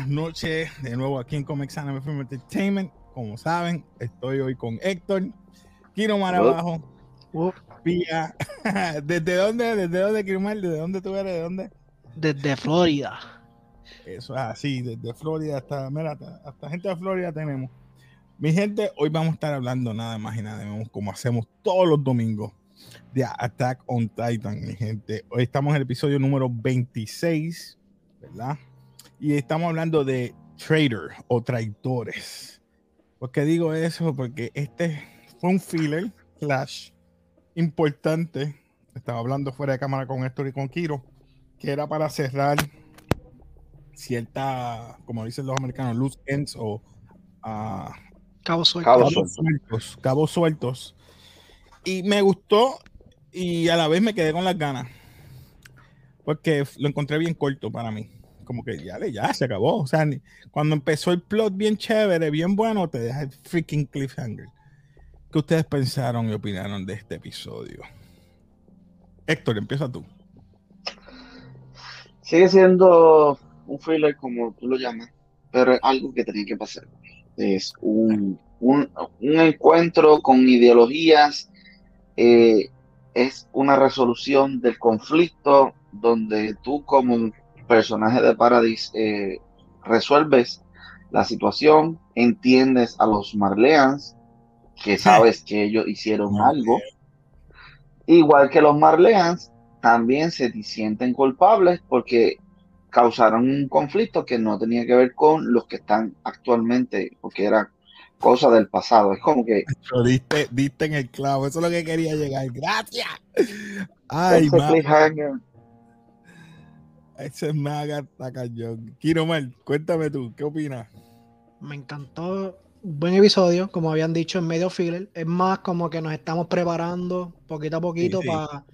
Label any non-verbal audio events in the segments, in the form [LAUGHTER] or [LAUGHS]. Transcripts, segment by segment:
buenas noches. De nuevo aquí en Comics Anime Film Entertainment. Como saben, estoy hoy con Héctor, Kiro Mar abajo, Pía. [LAUGHS] ¿Desde dónde? ¿Desde dónde, Kiro Mar? ¿Desde dónde tú eres? ¿De dónde? Desde Florida. Eso es así, desde Florida hasta, mira, hasta, hasta gente de Florida tenemos. Mi gente, hoy vamos a estar hablando nada más y nada menos como hacemos todos los domingos de Attack on Titan, mi gente. Hoy estamos en el episodio número 26, ¿verdad? Y estamos hablando de trader o traidores. ¿Por qué digo eso? Porque este fue un filler flash importante. Estaba hablando fuera de cámara con Héctor y con Kiro, que era para cerrar cierta, como dicen los americanos, loose ends o uh, cabos sueltos. Cabos sueltos. Cabos sueltos. Y me gustó y a la vez me quedé con las ganas. Porque lo encontré bien corto para mí. Como que ya, ya se acabó. O sea, cuando empezó el plot bien chévere, bien bueno, te deja el freaking cliffhanger. ¿Qué ustedes pensaron y opinaron de este episodio? Héctor, empieza tú. Sigue siendo un thriller como tú lo llamas, pero es algo que tenía que pasar. Es un, un, un encuentro con ideologías eh, es una resolución del conflicto donde tú como personaje de Paradis eh, resuelves la situación, entiendes a los Marleans, que sabes que ellos hicieron algo, igual que los Marleans también se sienten culpables porque causaron un conflicto que no tenía que ver con los que están actualmente, porque era cosa del pasado. Es como que. diste, diste en el clavo. Eso es lo que quería llegar. Gracias. [LAUGHS] Ay, Ese es mega tacayón. Kiro Mal, cuéntame tú, ¿qué opinas? Me encantó. Buen episodio, como habían dicho en medio filler. Es más como que nos estamos preparando poquito a poquito para.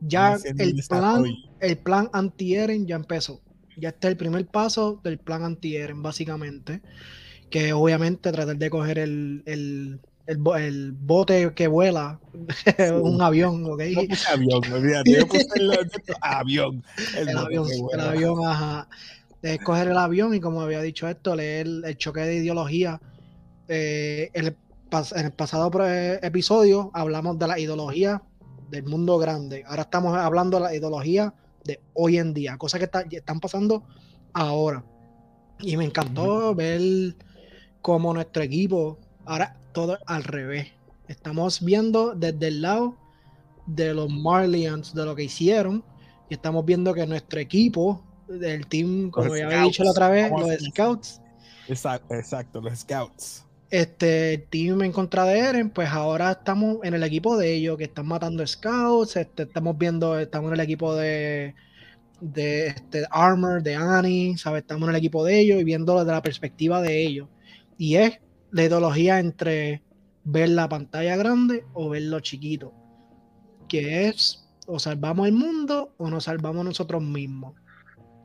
Ya el plan, el plan anti-Eren ya empezó. Ya está el primer paso del plan anti-Eren, básicamente que obviamente tratar de coger el, el, el, bote que vuela, [LAUGHS] un avión, ¿ok? avión, yo puse el, avión. El, [LAUGHS] avión, el avión, ajá. Es coger el avión y como había dicho esto, leer el choque de ideología. Eh, en, el, en el pasado episodio hablamos de la ideología del mundo grande. Ahora estamos hablando de la ideología de hoy en día, cosas que están pasando ahora. Y me encantó ver como nuestro equipo, ahora todo al revés. Estamos viendo desde el lado de los Marlians, de lo que hicieron, y estamos viendo que nuestro equipo, del team, como ya había dicho la otra vez, los Scouts. Exacto, los Scouts. Este team en contra de Eren, pues ahora estamos en el equipo de ellos, que están matando Scouts, este, estamos viendo, estamos en el equipo de, de este, Armor, de Annie, ¿sabes? Estamos en el equipo de ellos y viendo desde la perspectiva de ellos. Y es la ideología entre ver la pantalla grande o verlo chiquito. Que es o salvamos el mundo o nos salvamos nosotros mismos.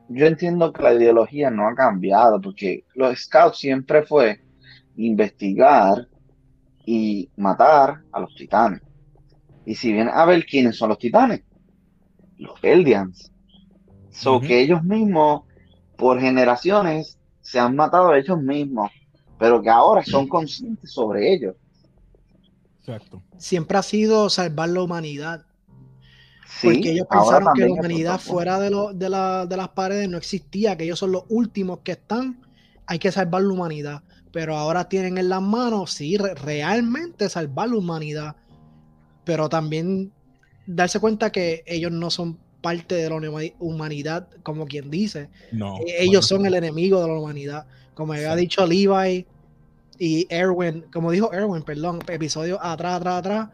Yo entiendo que la ideología no ha cambiado porque los scouts siempre fue investigar y matar a los titanes. Y si bien a ver quiénes son los titanes, los Eldians. So que ellos mismos, por generaciones, se han matado a ellos mismos pero que ahora son conscientes sobre ello. Exacto. Siempre ha sido salvar la humanidad. porque ellos pensaron que la humanidad fuera de, de, las paredes no existía, que ellos son los últimos que están, hay que salvar la humanidad. Pero ahora tienen en las manos, sí, realmente salvar la humanidad. Pero también darse cuenta que ellos no son parte de la humanidad, como quien dice. No, e-, ellos son el enemigo de la humanidad. Como había dicho Levi y Erwin, como dijo Erwin, perdón, episodio atrás, atrás, atrás,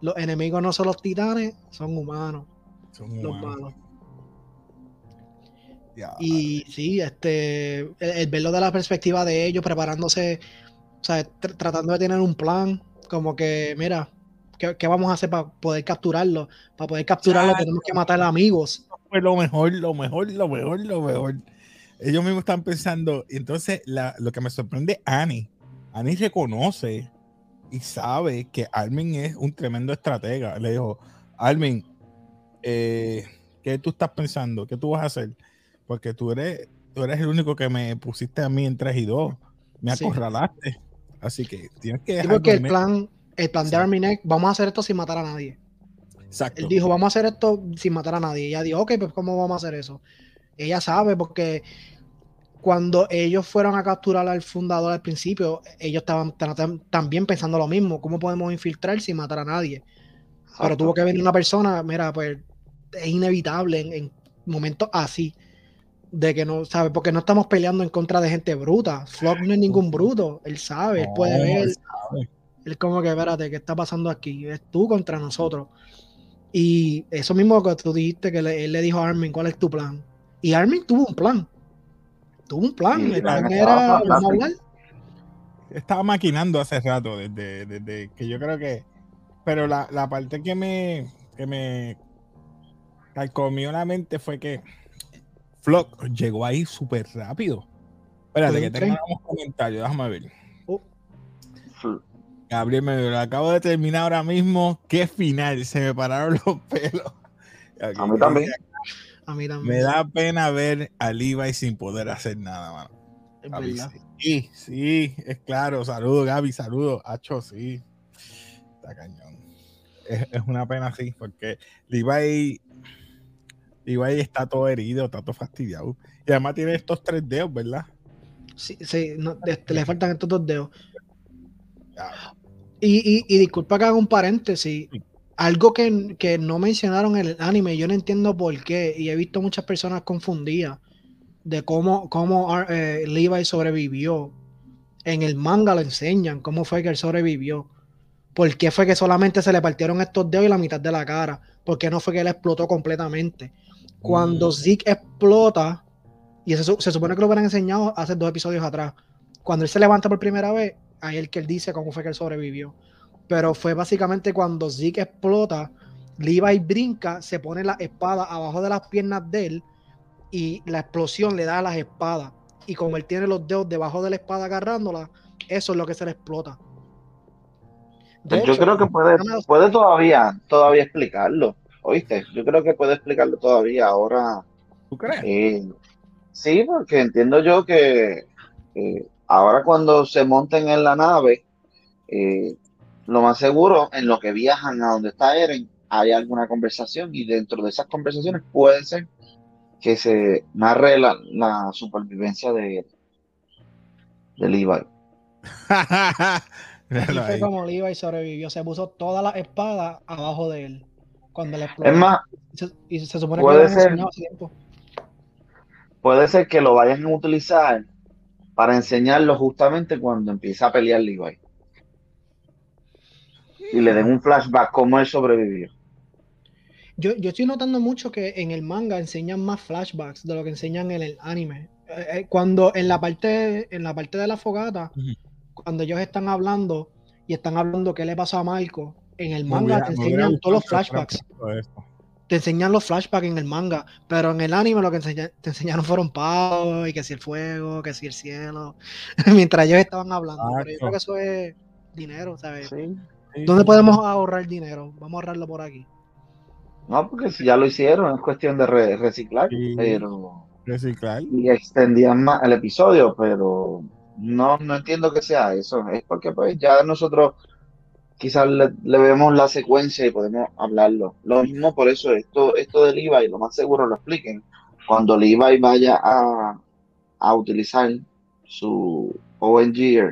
los enemigos no son los titanes, son humanos. Son los malos. Y sí, este, el, verlo de la perspectiva de ellos, preparándose, o sea, tratando de tener un plan, como que, mira, ¿qué, vamos a hacer para poder capturarlo? Para poder capturarlo tenemos que matar a amigos. Fue lo mejor, lo mejor, lo mejor, lo mejor ellos mismos están pensando, y entonces lo que me sorprende, Annie, Annie reconoce y sabe que Armin es un tremendo estratega. Le dijo, Armin, eh, ¿qué tú estás pensando? ¿Qué tú vas a hacer? Porque tú eres, tú eres el único que me pusiste a mí en 3 y 2. Me Sí. acorralaste. Así que tienes que Sí, dejar porque el plan, el plan de Sí. Arminek, vamos a hacer esto sin matar a nadie. Exacto. Él dijo, vamos a hacer esto sin matar a nadie. Y ella dijo, ok, pues ¿cómo vamos a hacer eso? Ella sabe porque cuando ellos fueron a capturar al fundador al principio, ellos estaban ta- tam- también pensando lo mismo. ¿Cómo podemos infiltrar sin matar a nadie? Pero tuvo que venir una persona, mira, pues es inevitable en, en momentos así. De que no, ¿sabes? Porque no estamos peleando en contra de gente bruta. Flock no es ningún bruto. Él sabe, él puede ver. él. Él como que, espérate, ¿qué está pasando aquí? Es tú contra nosotros. Y eso mismo que tú dijiste, que le- él le dijo a Armin, ¿cuál es tu plan? Y Armin tuvo un plan. Tuvo un plan. Sí, el plan era, vamos a fantástico. hablar. Estaba maquinando hace rato, desde, desde que yo creo que. Pero la, la parte que me, que me calcomió la mente fue que Flock llegó ahí súper rápido. Espérate, que tengo unos comentarios, déjame ver. Oh, Gabriel, me lo acabo de terminar ahora mismo. Qué final, se me pararon los pelos. A mí también. A mí Me da pena ver a Levi sin poder hacer nada, mano. es Gaby, verdad. sí, sí, es claro. Saludos, Gaby, saludos. Hacho, sí. Está cañón. Es, es una pena, sí, porque Levi, Levi está todo herido, está todo fastidiado. Y además tiene estos tres dedos, ¿verdad? Sí, sí, no, este, le faltan estos dos dedos. Y, y, y disculpa que haga un paréntesis. Algo que, que no mencionaron en el anime, yo no entiendo por qué, y he visto muchas personas confundidas de cómo, cómo Ar- eh, Levi sobrevivió. En el manga lo enseñan, cómo fue que él sobrevivió. ¿Por qué fue que solamente se le partieron estos dedos y la mitad de la cara? ¿Por qué no fue que él explotó completamente? Cuando Mm. Zeke explota, y eso se supone que lo hubieran enseñado hace dos episodios atrás, cuando él se levanta por primera vez, ahí el que él dice cómo fue que él sobrevivió. Pero fue básicamente cuando Zeke explota, Levi brinca, se pone la espada abajo de las piernas de él y la explosión le da a las espadas. Y como él tiene los dedos debajo de la espada agarrándola, eso es lo que se le explota. De Pues yo hecho, creo que puede, puede todavía, todavía explicarlo. ¿Oíste? Yo creo que puede explicarlo todavía. Ahora, ¿Tú crees? eh, sí, porque entiendo yo que eh, ahora cuando se monten en la nave, eh, lo más seguro, en lo que viajan a donde está Eren, hay alguna conversación y dentro de esas conversaciones puede ser que se narre la, la supervivencia de, de Levi. [LAUGHS] fue como Levi sobrevivió. Se puso todas las espadas abajo de él cuando le explotó. Es más, Se- y se supone que ser. tiempo. puede ser que lo vayan a utilizar para enseñarlo justamente cuando empieza a pelear Levi. Y le den un flashback cómo él sobrevivió. Yo, yo estoy notando mucho que en el manga enseñan más flashbacks de lo que enseñan en el anime. Eh, eh, cuando en la parte, en la parte de la fogata, cuando ellos están hablando y están hablando qué le pasó a Marco, en el manga hubiera- te enseñan todos los flashbacks. Te enseñan los flashbacks en el manga, pero en el anime lo que enseña- te enseñaron fueron pavos y que si el fuego, que si el cielo, [LAUGHS] mientras ellos estaban hablando. Pero yo creo que eso es dinero, ¿sabes? Sí. ¿Dónde podemos ahorrar dinero? Vamos a ahorrarlo por aquí. No, porque si ya lo hicieron, es cuestión de re- reciclar, Sí. pero reciclar? y extendían más el episodio, pero no, no entiendo que sea eso. Es porque pues ya nosotros quizás le, le vemos la secuencia y podemos hablarlo. Lo mismo por eso, esto, esto de Levi, lo más seguro lo expliquen. Cuando Levi vaya a, a utilizar su ONG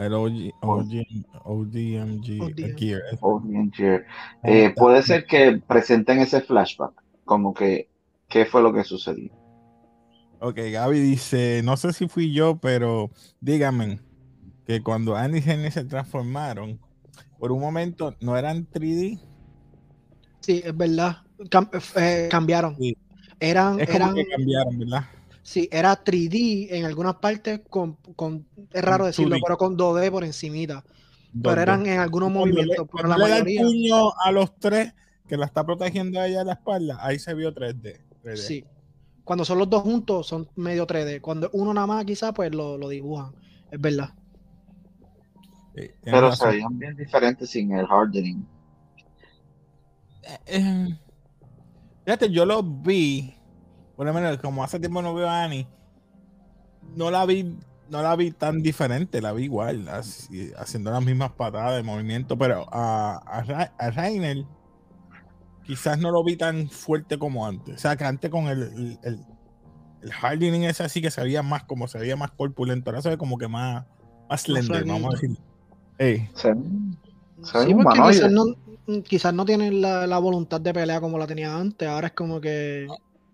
El OG, OG, ODMG ODM. Gear. ONG, eh, puede ser que presenten ese flashback, como que qué fue lo que sucedió. Ok, Gaby dice, no sé si fui yo, pero díganme que cuando Andy y Jenny se transformaron, por un momento no eran 3D. Sí, es verdad. Cam- eh, cambiaron. Sí. Eran, Es como eran, que cambiaron, ¿verdad? Sí, era 3D en algunas partes con, con es raro decirlo, 2D. pero con 2D por encimita. Pero eran en algunos Cuando le- movimientos, pero cuando la le da el mayoría, puño a los tres que la está protegiendo a ella la espalda, ahí se vio 3D. 3D. sí. Cuando son los dos juntos, son medio 3D. Cuando uno nada más, quizás, pues lo, lo dibujan. Es verdad. Sí, Pero se veían bien diferentes sin el hardening. Eh, fíjate, yo lo vi por lo menos como hace tiempo no veo a Annie, no la vi, no la vi tan diferente, la vi igual, haciendo las mismas patadas de movimiento, pero a, a, Rainer quizás no lo vi tan fuerte como antes. O sea, que antes con el, el, el hardening ese así que se veía más, como se veía más corpulento, ahora se ve como que más, más slender, vamos a decir. Sí, porque quizás no, quizás no tienen la, la, voluntad de pelea como la tenía antes, ahora es como que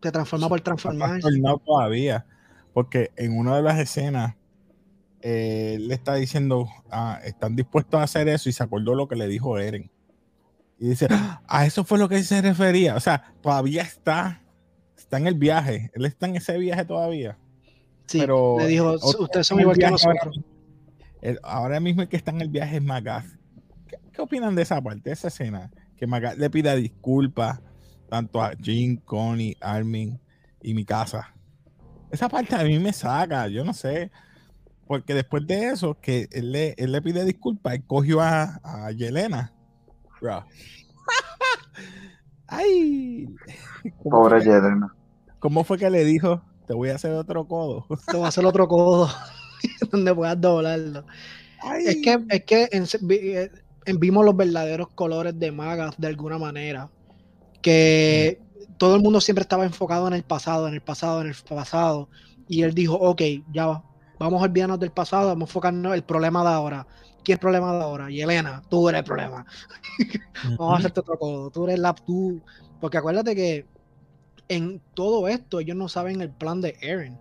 se transforma por transformar. No todavía, porque en una de las escenas eh, le está diciendo, ah, están dispuestos a hacer eso y se acordó lo que le dijo Eren. Y dice, a eso fue lo que se refería. O sea, todavía está, está en el viaje. Él está en ese viaje todavía. Sí, pero le dijo, ustedes son igual que nosotros. Ahora, mismo el que está en el viaje es Magath. ¿Qué, opinan de esa parte, de esa escena? Que Magath le pida disculpas tanto a Jim, Connie, Armin y mi casa. Esa parte a mí me saca, yo no sé. Porque después de eso, que él le, él le pide disculpas, él cogió a, a Yelena [LAUGHS] Ay. Pobre Yelena. ¿Cómo fue que le dijo? Te voy a hacer otro codo. [LAUGHS] Te voy a hacer otro codo [LAUGHS] donde puedas doblarlo. Es que, es que eh, vimos los verdaderos colores de Magas de alguna manera. Que todo el mundo siempre estaba enfocado en el pasado, en el pasado, en el pasado. Y él dijo, ok, ya va. Vamos a olvidarnos del pasado, vamos a enfocarnos en el problema de ahora. ¿Quién es el problema de ahora? Y Elena, tú eres el problema. [LAUGHS] Vamos a hacerte otro codo. Tú eres la. Tú. Porque acuérdate que en todo esto ellos no saben el plan de Aaron.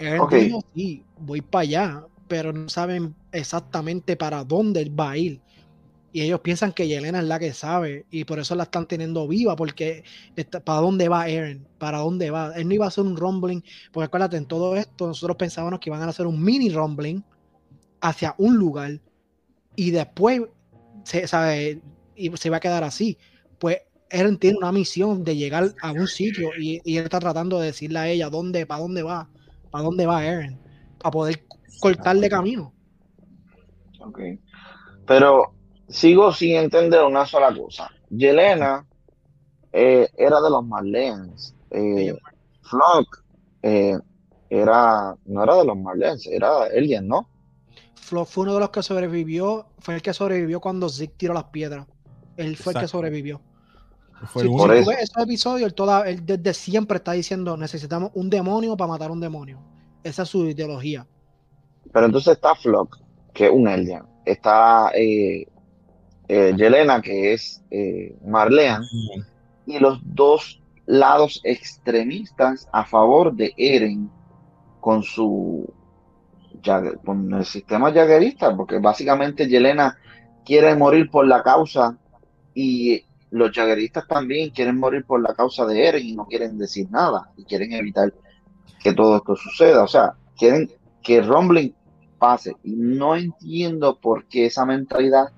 Aaron dijo, sí, voy para allá, pero no saben exactamente para dónde él va a ir. Y ellos piensan que Yelena es la que sabe y por eso la están teniendo viva, porque ¿para dónde va Aaron? ¿Para dónde va? Él no iba a hacer un rumbling, porque acuérdate, en todo esto nosotros pensábamos que iban a hacer un mini rumbling hacia un lugar y después se, sabe, y se va a quedar así. Pues él tiene una misión de llegar a un sitio y, él está tratando de decirle a ella dónde, para dónde va, para dónde va Eren, para poder cortarle camino. Ok. Pero sigo sin entender una sola cosa. Yelena eh, era de los Marlens. Eh, Flock eh, era, no era de los Marlens, era Alien, ¿no? fue uno de los que sobrevivió, fue el que sobrevivió cuando Zeke tiró las piedras. Él fue el que sobrevivió. Fue si, por ese episodio, él, toda, él desde siempre está diciendo necesitamos un demonio para matar un demonio. Esa es su ideología. Pero entonces está Flock, que es un alien. Está eh, eh, Yelena, que es eh, Marlean. Y los dos lados extremistas a favor de Eren con su con el sistema jaguerista, porque básicamente Yelena quiere morir por la causa y los jagueristas también quieren morir por la causa de Eren y no quieren decir nada y quieren evitar que todo esto suceda. O sea, quieren que Rumbling pase y no entiendo por qué esa mentalidad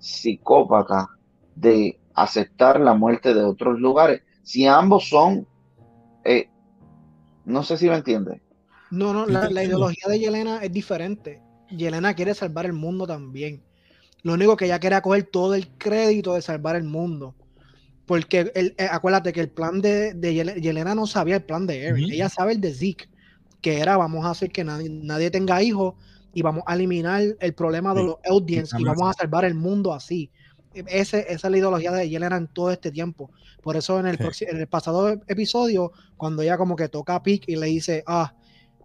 psicópata de aceptar la muerte de otros lugares, si ambos son, eh, no sé si me entiende, no, no, la, ideología de Yelena es diferente. Yelena quiere salvar el mundo también. Lo único que ella quiere coger todo el crédito de salvar el mundo. Porque el, eh, acuérdate que el plan de, de Yelena no sabía el plan de Eren. Ella sabe el de Zeke, que era vamos a hacer que nadie, nadie tenga hijos y vamos a eliminar el problema de los audience y vamos a salvar el mundo así. Ese, esa es la ideología de Yelena en todo este tiempo. Por eso en el, en el pasado episodio, cuando ella como que toca a Pick y le dice, ah,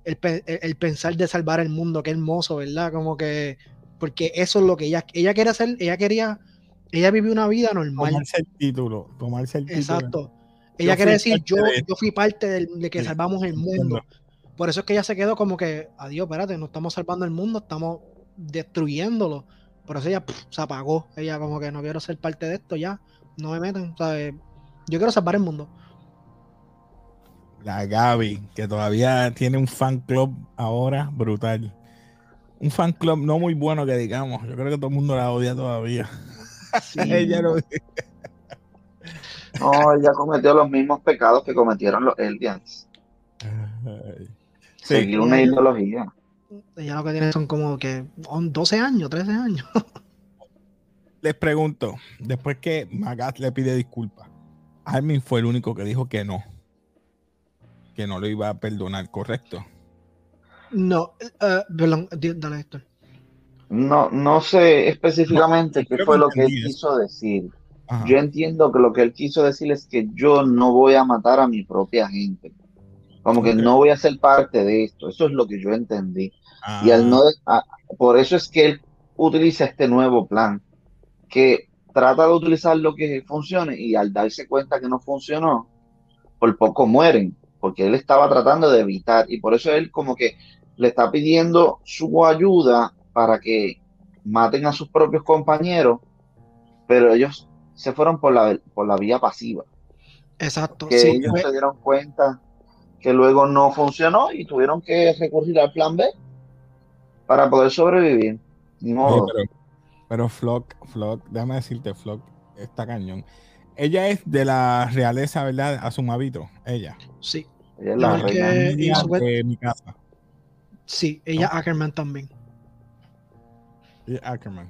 el, pensar de salvar el mundo, qué hermoso, ¿verdad? Como que, porque eso es lo que ella, ella quiere hacer, ella quería, ella vivió una vida normal. Tomarse el título, tomarse el título. Exacto. Ella quiere decir, yo, yo fui parte de que salvamos el mundo. Por eso es que ella se quedó como que, adiós, espérate, no estamos salvando el mundo, estamos destruyéndolo. Por eso ella se apagó. Ella como que no quiero ser parte de esto ya. No me meten. Yo quiero salvar el mundo la Gaby, que todavía tiene un fan club ahora brutal. Un fan club no muy bueno que digamos. Yo creo que todo el mundo la odia todavía. [LAUGHS] ella no... ella cometió los mismos pecados que cometieron los Eldians. Seguir una ideología. Ella lo que tiene son como que 12 años, 13 años. [LAUGHS] Les pregunto, después que Magat le pide disculpas, Armin fue el único que dijo que no que no lo iba a perdonar, ¿correcto? No, uh, perdón, dale esto. No, no sé específicamente qué fue lo que él quiso decir. Yo entiendo que lo que él quiso decir es que yo no voy a matar a mi propia gente. Como que no voy a ser parte de esto. Eso es lo que yo entendí. Y al no, ah, por eso es que él utiliza este nuevo plan, que trata de utilizar lo que funcione y al darse cuenta que no funcionó, por poco mueren, porque él estaba tratando de evitar y por eso él como que le está pidiendo su ayuda para que maten a sus propios compañeros, pero ellos se fueron por la, por la vía pasiva. Exacto. Que ellos se dieron cuenta que luego no funcionó y tuvieron que recurrir al plan B para poder sobrevivir. pero, pero Flock, Flock, déjame decirte, Flock, está cañón. Ella es de la realeza, ¿verdad? A su mavito, ella. Sí. Ella es la reina de mi casa. Sí, ella Ackerman también. Y Ackerman.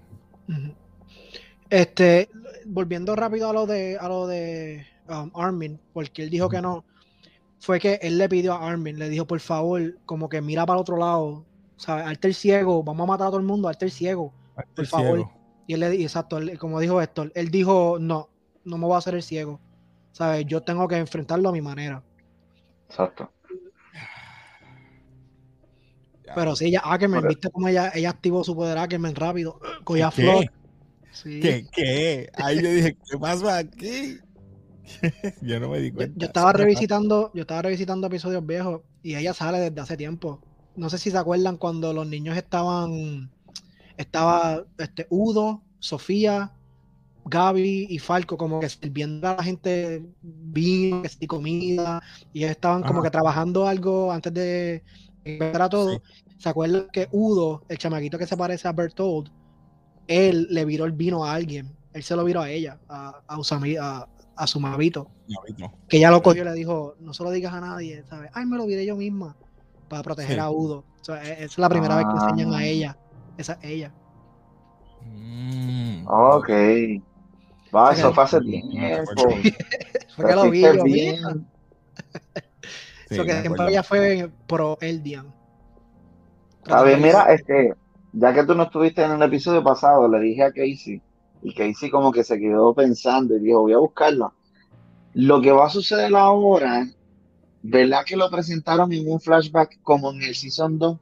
Este, volviendo rápido a lo de a lo de um, Armin, porque él dijo que no, fue que él le pidió a Armin, le dijo, por favor, como que mira para el otro lado, ¿sabes? Alter ciego, vamos a matar a todo el mundo, Alter ciego, por favor. Y él le dijo, exacto, como dijo Héctor, él dijo, no, no me voy a hacer el ciego, ¿sabes? Yo tengo que enfrentarlo a mi manera. Exacto. Pero sí, ella, Ackerman, ¿viste cómo ella, ella activó su poder Ackerman rápido? Cogía flor. ¿Qué? ¿Qué? Ahí yo dije, ¿qué pasa aquí? [LAUGHS] yo no me di cuenta. Yo, estaba revisitando, yo estaba revisitando episodios viejos y ella sale desde hace tiempo. No sé si se acuerdan cuando los niños estaban, estaba este Udo, Sofía, Gaby y Falco como que sirviendo a la gente vino y comida y ellos estaban como que trabajando algo antes de empezar a todo. ¿Se acuerdan que Udo, el chamaquito que se parece a Bertold, él le viró el vino a alguien? Él se lo viró a ella, a, a, a, a su mavito. Que ya lo cogió y le dijo, no se lo digas a nadie, ¿sabes? Ay, me lo viré yo misma para proteger a Udo. E, es la primera vez que enseñan a ah. ella. Esa es ella. Mm. ok. Va, eso fue hace tiempo. [LAUGHS] fue que lo vi yo, bien. que siempre ella fue pro Eldian. A ver, mira, este, ya que tú no estuviste en el episodio pasado, le dije a Casey y Casey como que se quedó pensando y dijo, voy a buscarla. Lo que va a suceder ahora, ¿verdad que lo presentaron en un flashback como en el Season 2?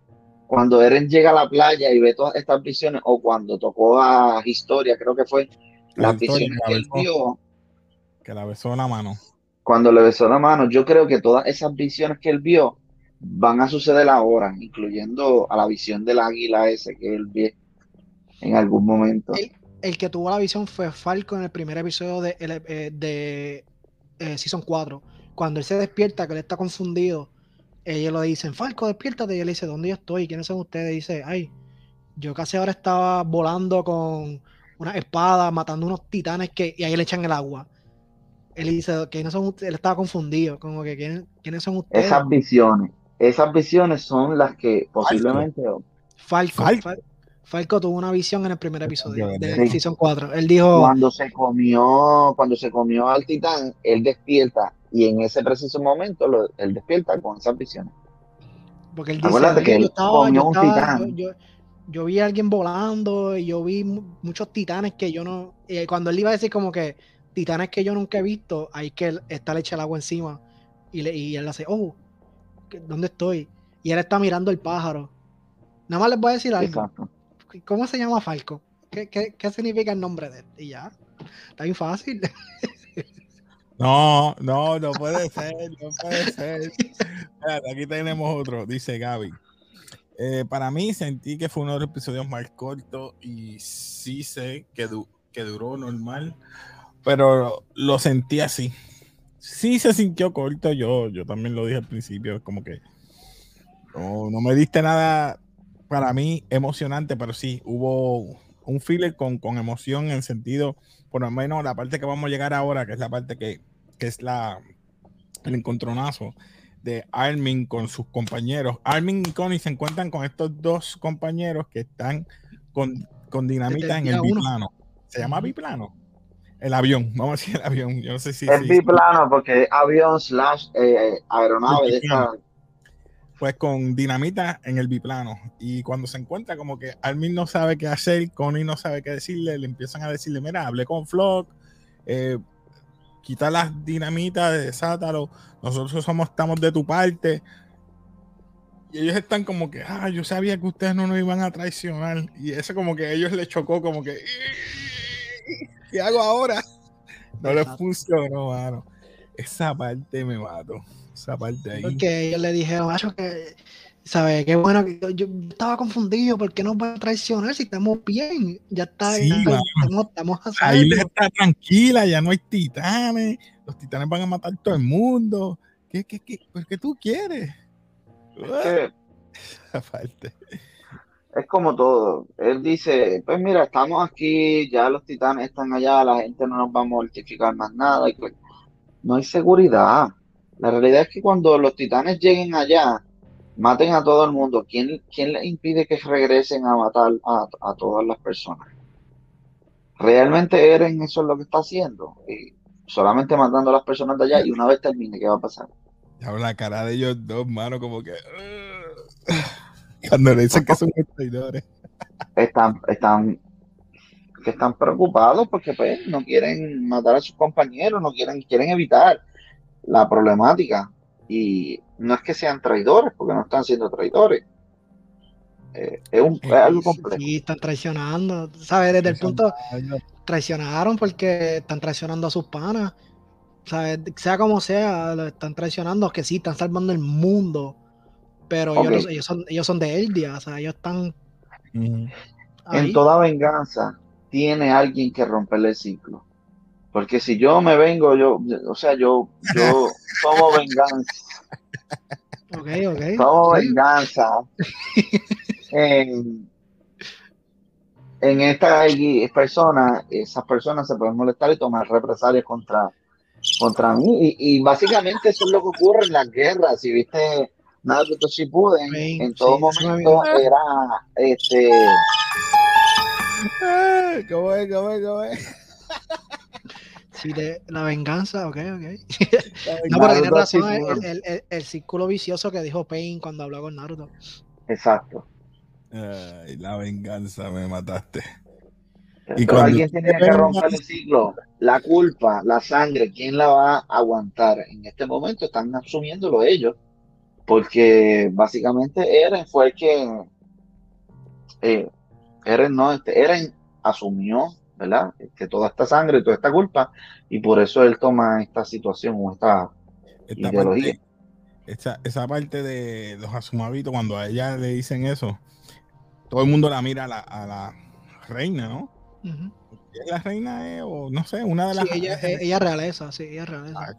Cuando Eren llega a la playa y ve todas estas visiones, o cuando tocó a Historia, creo que fue, las visiones que él vio. Que la besó la mano. Cuando le besó la mano, yo creo que todas esas visiones que él vio van a suceder ahora, incluyendo a la visión del águila ese que él vio en algún momento el que tuvo la visión fue Falco en el primer episodio de, eh, de eh, Season 4. Cuando él se despierta, que él está confundido, ellos le dicen, Falco, despiértate. Y él dice, ¿dónde yo estoy? ¿Quiénes son ustedes? Y dice, ay, yo casi ahora estaba volando con una espada, matando unos titanes que, y ahí le echan el agua. Él dice, ¿quiénes son ustedes? Él estaba confundido, como que, ¿quiénes, son ustedes? Esas visiones, esas visiones son las que posiblemente... Falco. Falco. Falco tuvo una visión en el primer episodio de Season 4. Él dijo. Cuando se comió, cuando se comió al titán, él despierta. Y en ese preciso momento, él despierta con esas visiones. Porque él dice, que él comió un titán. Yo, vi a alguien volando y yo vi muchos titanes que yo no. Y cuando él iba a decir como que titanes que yo nunca he visto, ahí que él está le echa el agua encima. Y, le, y él hace, oh, ¿dónde estoy? Y él está mirando el pájaro. Nada más les voy a decir algo. Exacto. ¿Cómo se llama Falco? ¿Qué, significa el nombre de él? Y ya, está bien fácil. [LAUGHS] No, no, no puede ser, no puede ser. aquí tenemos otro, dice Gaby. Eh, para mí sentí que fue uno de los episodios más cortos y sí sé que, que duró normal, pero lo sentí así. Sí se sintió corto, yo, yo también lo dije al principio, como que no, no me diste nada para mí emocionante, pero sí, hubo un filler con, con emoción en sentido, por lo menos la parte que vamos a llegar ahora, que es la parte que, que es la el encontronazo de Armin con sus compañeros. Armin y Connie se encuentran con estos dos compañeros que están con, con dinamita en el biplano. ¿Se llama biplano? El avión, vamos a decir el avión. Yo no sé si. Es biplano porque avión slash eh, aeronave de esta. Pues con dinamita en el biplano. Y cuando se encuentra, como que Armin no sabe qué hacer, Connie no sabe qué decirle, le empiezan a decirle: Mira, hablé con Flock, eh, quita las dinamitas de Sátaro, nosotros somos, estamos de tu parte. Y ellos están como que, ah, yo sabía que ustedes no nos iban a traicionar. Y eso como que a ellos les chocó, como que, ¿qué hago ahora? No les funcionó, mano. Esa parte me mato. Esa parte ahí. Porque ellos le dijeron, macho, que, ¿sabes? Qué bueno que yo, estaba confundido, ¿por qué no puede traicionar si estamos bien? Ya está, sí, estamos, estamos Ahí les está tranquila, ya no hay titanes, los titanes van a matar todo el mundo. ¿Qué, qué, qué, pues, ¿qué tú quieres? Es, [LAUGHS] es como todo. Él dice, pues mira, estamos aquí, ya los titanes están allá, la gente no nos va a mortificar más nada. Y pues, no hay seguridad. La realidad es que cuando los titanes lleguen allá, maten a todo el mundo. ¿Quién, quién les impide que regresen a matar a, todas las personas? Realmente Eren eso es lo que está haciendo. Y solamente matando a las personas de allá y una vez termine, ¿qué va a pasar? la cara de ellos dos, mano, como que. cuando le dicen que son [LAUGHS] traidores. Están, están, que están preocupados porque pues, no quieren matar a sus compañeros, no quieren, quieren evitar la problemática. Y no es que sean traidores, porque no están siendo traidores. Eh, es, un, algo complejo. Sí, están traicionando, ¿sabes? Desde el punto, traicionaron porque están traicionando a sus panas sea como sea, lo están traicionando, que sí, están salvando el mundo, pero ellos, son, ellos son de Eldia, o sea, ellos están... En toda venganza tiene alguien que romperle el ciclo. Porque si yo me vengo, yo, o sea, yo, yo tomo venganza. Ok, ok. Tomo venganza. en, en esta persona, esas personas se pueden molestar y tomar represalias contra contra mí. Y, básicamente eso es lo que ocurre en las guerras. Si viste Naruto Shippuden, en todo momento era este. ¿Cómo es? ¿Cómo es? ¿Cómo es? Sí, de la venganza, ok, ok. [LAUGHS] no, pero tiene razón el, el, el, el, círculo vicioso que dijo Pain cuando habló con Naruto. Exacto. Ay, la venganza, me mataste. Y cuando alguien tiene que romper el ciclo, la culpa, la sangre, ¿quién la va a aguantar? En este momento están asumiéndolo ellos, porque básicamente Eren fue el que eh, Eren no, este, Eren asumió, ¿verdad? Que toda esta sangre, toda esta culpa, y por eso él toma esta situación o esta, ideología. esa, parte de los asumabitos, cuando a ella le dicen eso, todo el mundo la mira a la, a la reina, ¿no? la reina o no sé, una de las. Sí, ella, ella, realeza, sí, ella realeza.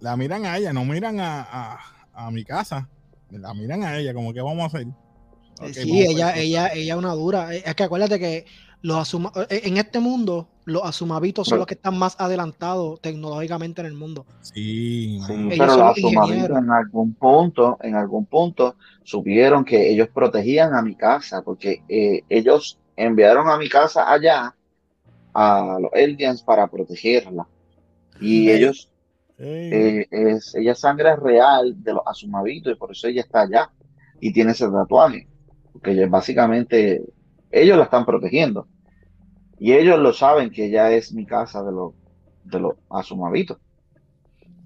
la miran a ella, no miran a, a, mi casa. La miran a ella, como que vamos a hacer. sí, ella, ella, ella una dura. Es que acuérdate que los asuma, e, en este mundo, los asumabitos son los que están más adelantados tecnológicamente en el mundo. Sí, pero los asumabitos en algún punto, en algún punto, supieron que ellos protegían a mi casa, porque eh, ellos enviaron a mi casa allá a los Eldians para protegerla. Y ellos, eh, es, ella sangre real de los asumabitos y por eso ella está allá y tiene ese tatuaje. Porque básicamente ellos la están protegiendo. Y ellos lo saben que ella es mi casa de los, de los asumabitos.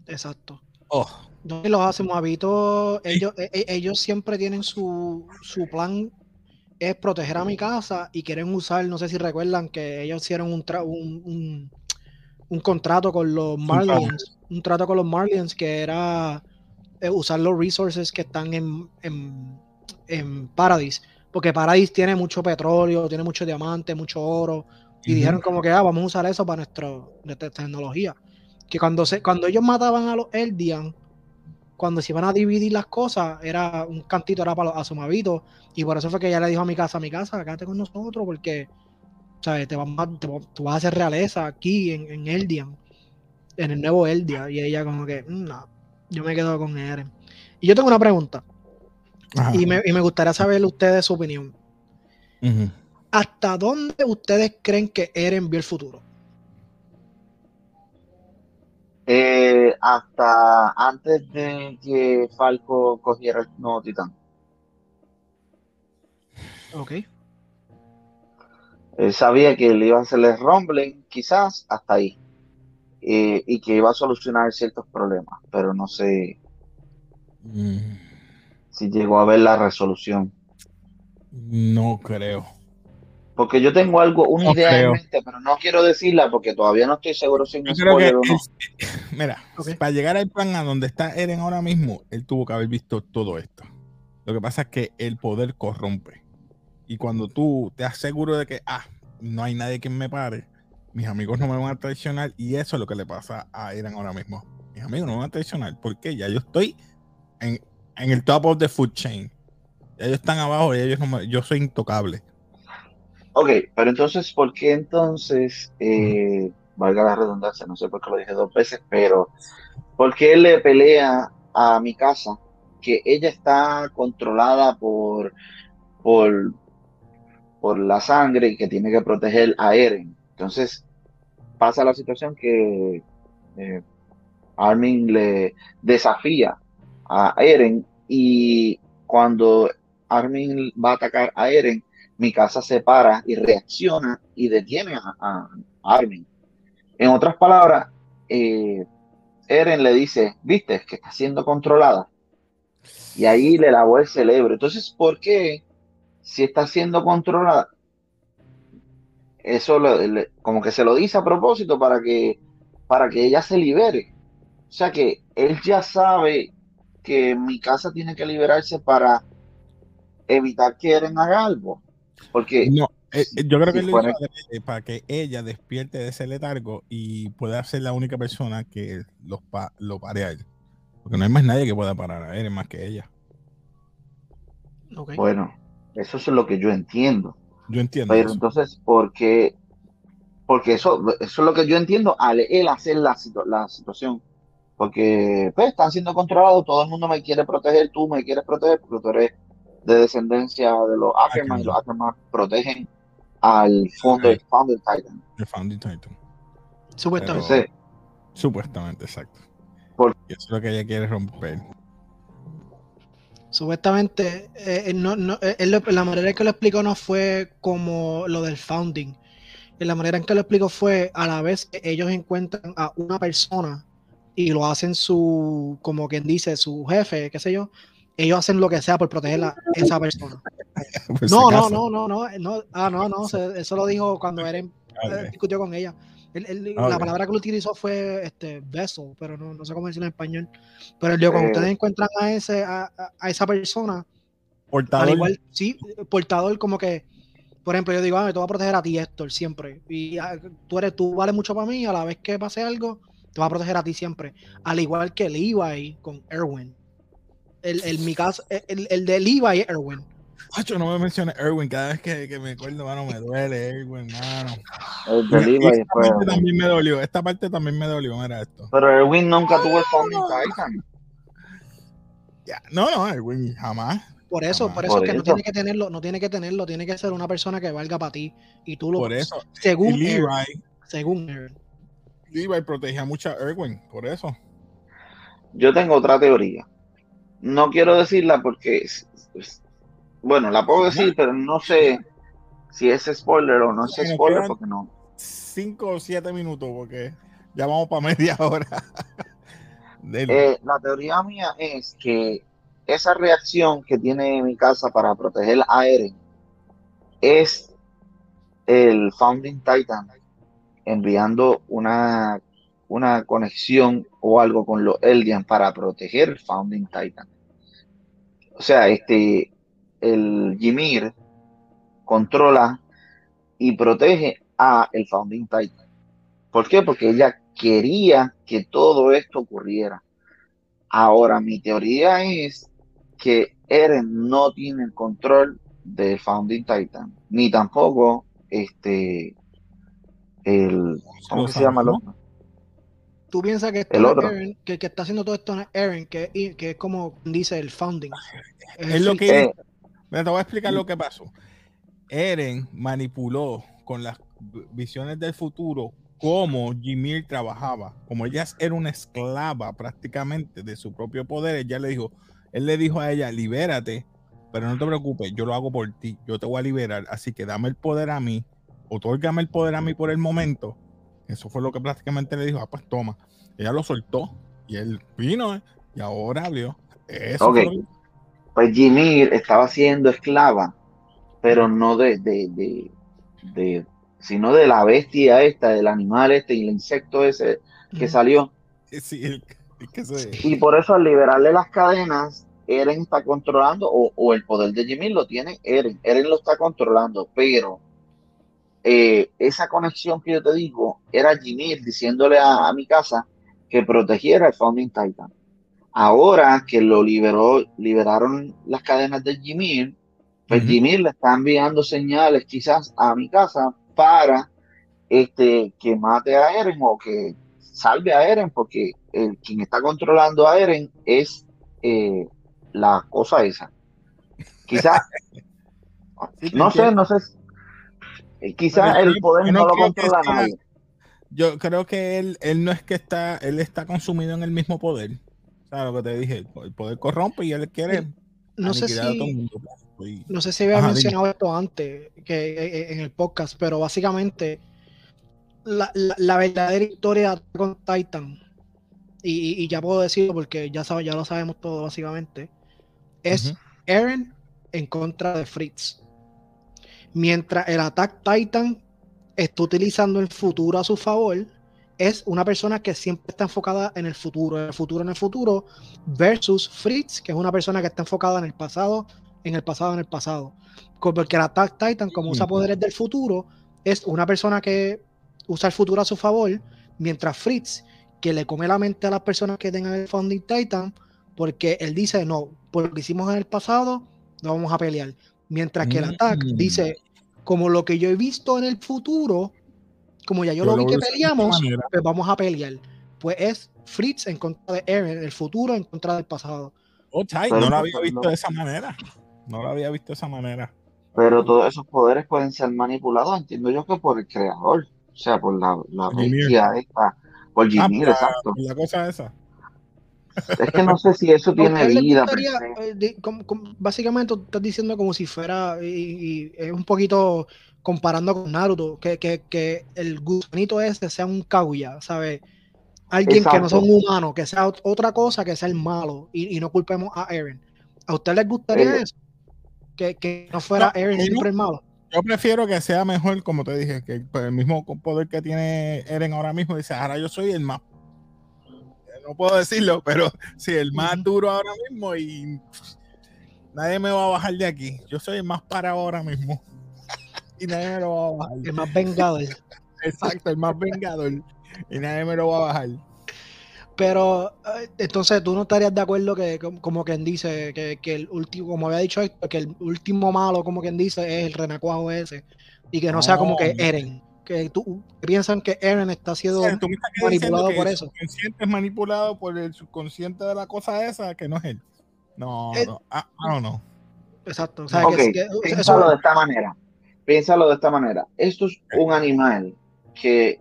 Exacto. Oh. Los asumabitos, ellos, e, e, ellos siempre tienen su, su plan es proteger a mi casa y quieren usar, no sé si recuerdan que ellos hicieron un, un, un, contrato con los Marlians, un trato con los Marlians que era eh, usar los resources que están en, en, en, Paradise, porque Paradise tiene mucho petróleo, tiene mucho diamante, mucho oro, y dijeron como que ah, vamos a usar eso para nuestra tecnología. Que cuando, se, cuando ellos mataban a los Eldian, cuando se iban a dividir las cosas, era un cantito era para los asumabitos. Y por eso fue que ella le dijo a mi casa, a mi casa, quédate con nosotros, porque ¿sabes? Te, vamos tú vas a hacer realeza aquí en, en, Eldian, en el nuevo Eldia. Y ella como que, mm, no, yo me quedo con Eren. Y yo tengo una pregunta. Y me, y me, gustaría saber ustedes su opinión. ¿Hasta dónde ustedes creen que Eren vio el futuro? Eh, hasta antes de que Falco cogiera el nuevo titán. Ok. Él sabía que le iba a hacerle rumbling, quizás hasta ahí. Eh, y que iba a solucionar ciertos problemas, pero no sé Mm, si llegó a ver la resolución. no creo. Porque yo tengo algo, una No idea creo. en mente, pero no quiero decirla porque todavía no estoy seguro si que spoiler o no. [LAUGHS] mira, para llegar al plan a donde está Eren ahora mismo, él tuvo que haber visto todo esto. Lo que pasa es que el poder corrompe. Y cuando tú te aseguras de que, ah, no hay nadie que me pare, mis amigos no me van a traicionar, y eso es lo que le pasa a Eren ahora mismo. Mis amigos no me van a traicionar, porque ya yo estoy en, en el top of the food chain. Ya ellos están abajo y ellos no me- yo soy intocable. Ok, pero entonces, ¿por qué entonces, eh, valga la redundancia, no sé por qué lo dije dos veces, pero ¿por qué le pelea a mi casa que ella está controlada por, por, por la sangre y que tiene que proteger a Eren? Entonces, pasa la situación que eh, Armin le desafía a Eren y cuando Armin va a atacar a Eren, mi casa se para y reacciona y detiene a, Armin. En otras palabras, eh, Eren le dice, viste, que está siendo controlada. Y ahí le lavó el cerebro. Entonces, ¿por qué si está siendo controlada? Eso como que se lo dice a propósito para que, para que ella se libere. O sea que él ya sabe que mi casa tiene que liberarse para evitar que Eren haga algo. Porque No, eh, yo creo que si lo para que ella despierte de ese letargo y pueda ser la única persona que los pa- lo pare a él. Porque no hay más nadie que pueda parar a él más que ella. Bueno, eso es lo que yo entiendo. Yo entiendo. Pero eso. entonces, ¿por qué? Porque eso, eso es lo que yo entiendo al él hacer la, situ- la situación. Porque pues, están siendo controlados, todo el mundo me quiere proteger, tú me quieres proteger porque tú eres de descendencia de los Ackerman y los Ackerman protegen al Founder, Founder Titan. El Founding Titan. Supuestamente. Pero- Supuestamente, exacto. Por- Y eso es lo que ella quiere romper. Supuestamente, eh, eh, no, no, eh, él la manera en que lo explicó no fue como lo del founding. La manera en que lo explicó fue a la vez que ellos encuentran a una persona y lo hacen su, como quien dice, su jefe, qué sé yo, ellos hacen lo que sea por proteger a esa persona. [LAUGHS] Por si No, no, no, no, no, no, ah, no, no, se- eso lo dijo cuando Eren eh, Ok. discutió con ella. Él- él- Ah, La ok. palabra que lo utilizó fue este vessel, pero no, no sé cómo decirlo en español. Pero él dijo, cuando Eh. ustedes encuentran a ese, a, a- esa persona, Portador. al igual, sí, portador como que, por ejemplo, yo digo, ah, te voy a proteger a ti, Héctor, siempre. Y ah, tú eres, tú vales mucho para mí, a la vez que pase algo, te va a proteger a ti siempre. Al igual que Levi con Erwin. El, el, mi caso, el, el de Levi es Erwin. Hacho, no me menciones Erwin. Cada vez que, que me acuerdo, mano, me duele Erwin, mano. el de Y Levi esta fue- parte también me dolió. Esta parte también me dolió. Mira esto. Pero Erwin nunca tuvo el Titan. Ya, No, no, Erwin, jamás. Por eso, Jamás. por eso Por es que no tiene que tenerlo, no tiene que tenerlo, tiene que ser una persona que valga para ti. Y tú lo Por eso. Y según Levi, Eren, según. Levi protegía mucho a Erwin. Por eso. Yo tengo otra teoría. No quiero decirla porque, bueno, la puedo decir, pero no sé si es spoiler o no es Bueno, spoiler porque no. Cinco o siete minutos, porque ya vamos para [LAUGHS] media hora. [LAUGHS] Eh, la teoría mía es que esa reacción que tiene mi casa para proteger a Eren es el Founding Titan enviando una, una conexión o algo con los Eldian para proteger el Founding Titan. O sea, este, el Ymir controla y protege a el Founding Titan. ¿Por qué? Porque ella quería que todo esto ocurriera. Ahora, mi teoría es que Eren no tiene el control del Founding Titan, ni tampoco este el ¿cómo se llama otro? Tú piensas que, esto El otro. Eren, que el que está haciendo todo esto no es Eren, que, que es como dice el founding. Es lo fil- que Eh, Mira, te voy a explicar lo que pasó. Eren manipuló con las visiones del futuro cómo Jimmy trabajaba. Como ella era una esclava prácticamente de su propio poder, ella le dijo, él le dijo a ella, libérate, pero no te preocupes, yo lo hago por ti, yo te voy a liberar, así que dame el poder a mí, otórgame el poder a mí por el momento. Eso fue lo que prácticamente le dijo, ah, pues toma. Ella lo soltó y él vino ¿eh? y ahora abrió. Eso Pues Jimmy estaba siendo esclava, pero no de, de, de, sino de la bestia esta, del animal este y el insecto ese que salió. [LAUGHS] Sí, Y por eso al liberarle las cadenas, Eren está controlando, o, el poder de Jimmy lo tiene Eren. Eren lo está controlando, pero eh, esa conexión que yo te digo era Jimmy diciéndole a, mi casa que protegiera el Founding Titan. Ahora que lo liberó, liberaron las cadenas de Jimmy, pues Jimmy le está enviando señales quizás a mi casa para este, que mate a Eren o que salve a Eren, porque el, quien está controlando a Eren es eh, la cosa esa. Quizás, [LAUGHS] no sé, no sé. Eh, quizás el poder no, lo controla nadie. Yo creo que él, él no es que está, él está consumido en el mismo poder. ¿Sabes lo que te dije? El poder corrompe y él quiere no sé si, pues, No sé si había mencionado esto antes que eh, eh, en el podcast, pero básicamente la, verdadera historia con Titan, y, ya puedo decirlo porque ya, sabe, ya lo sabemos todo básicamente, es Eren en contra de Fritz. Mientras el Attack Titan está utilizando el futuro a su favor, es una persona que siempre está enfocada en el futuro, en el futuro, en el futuro, versus Fritz, que es una persona que está enfocada en el pasado, en el pasado, en el pasado. Porque el Attack Titan, como usa poderes del futuro, es una persona que usa el futuro a su favor, mientras Fritz, que le come la mente a las personas que tengan el Founding Titan, porque él dice, no, por lo que hicimos en el pasado, no vamos a pelear. Mientras que el mm. dice, como lo que yo he visto en el futuro, como ya yo, lo vi que peleamos, pues vamos a pelear. Pues es Fritz en contra de Eren, el futuro en contra del pasado. Oh, no lo había visto de esa manera. No lo había visto de esa manera. Pero todos esos poderes pueden ser manipulados, entiendo yo que por el creador. O sea, por la, la bestia esta. Por ah, Jimmy, exacto. La cosa esa. Es que no sé si eso tiene vida. Eh, básicamente estás diciendo como si fuera, y, es un poquito comparando con Naruto, que, que, que el gusanito ese sea un Kaguya, ¿sabes? Alguien que no son humanos, que sea otra cosa que sea el malo, y, no culpemos a Eren. ¿A usted les gustaría eso? Que, no fuera Eren siempre el malo. Yo prefiero que sea mejor, como te dije, que el mismo poder que tiene Eren ahora mismo, dice, ahora yo soy el más no puedo decirlo, pero [LAUGHS] sí, el más duro ahora mismo y nadie me va a bajar de aquí. Yo soy el más para ahora mismo. [LAUGHS] y nadie me lo va a bajar. El más vengador. [LAUGHS] Exacto, el más vengador. Y nadie me lo va a bajar. Pero eh, entonces tú no estarías de acuerdo que, como quien dice, que, el último, como había dicho que el último malo, como quien dice, es el renacuajo ese. Y que no, sea como que Eren que tú piensan que Eren está siendo manipulado por eso. El subconsciente es manipulado por el subconsciente de la cosa esa que no es él. No, eh, no, ah, no. Exacto. O sea, Piénsalo de esta manera. Piénsalo de esta manera. Esto es un animal que.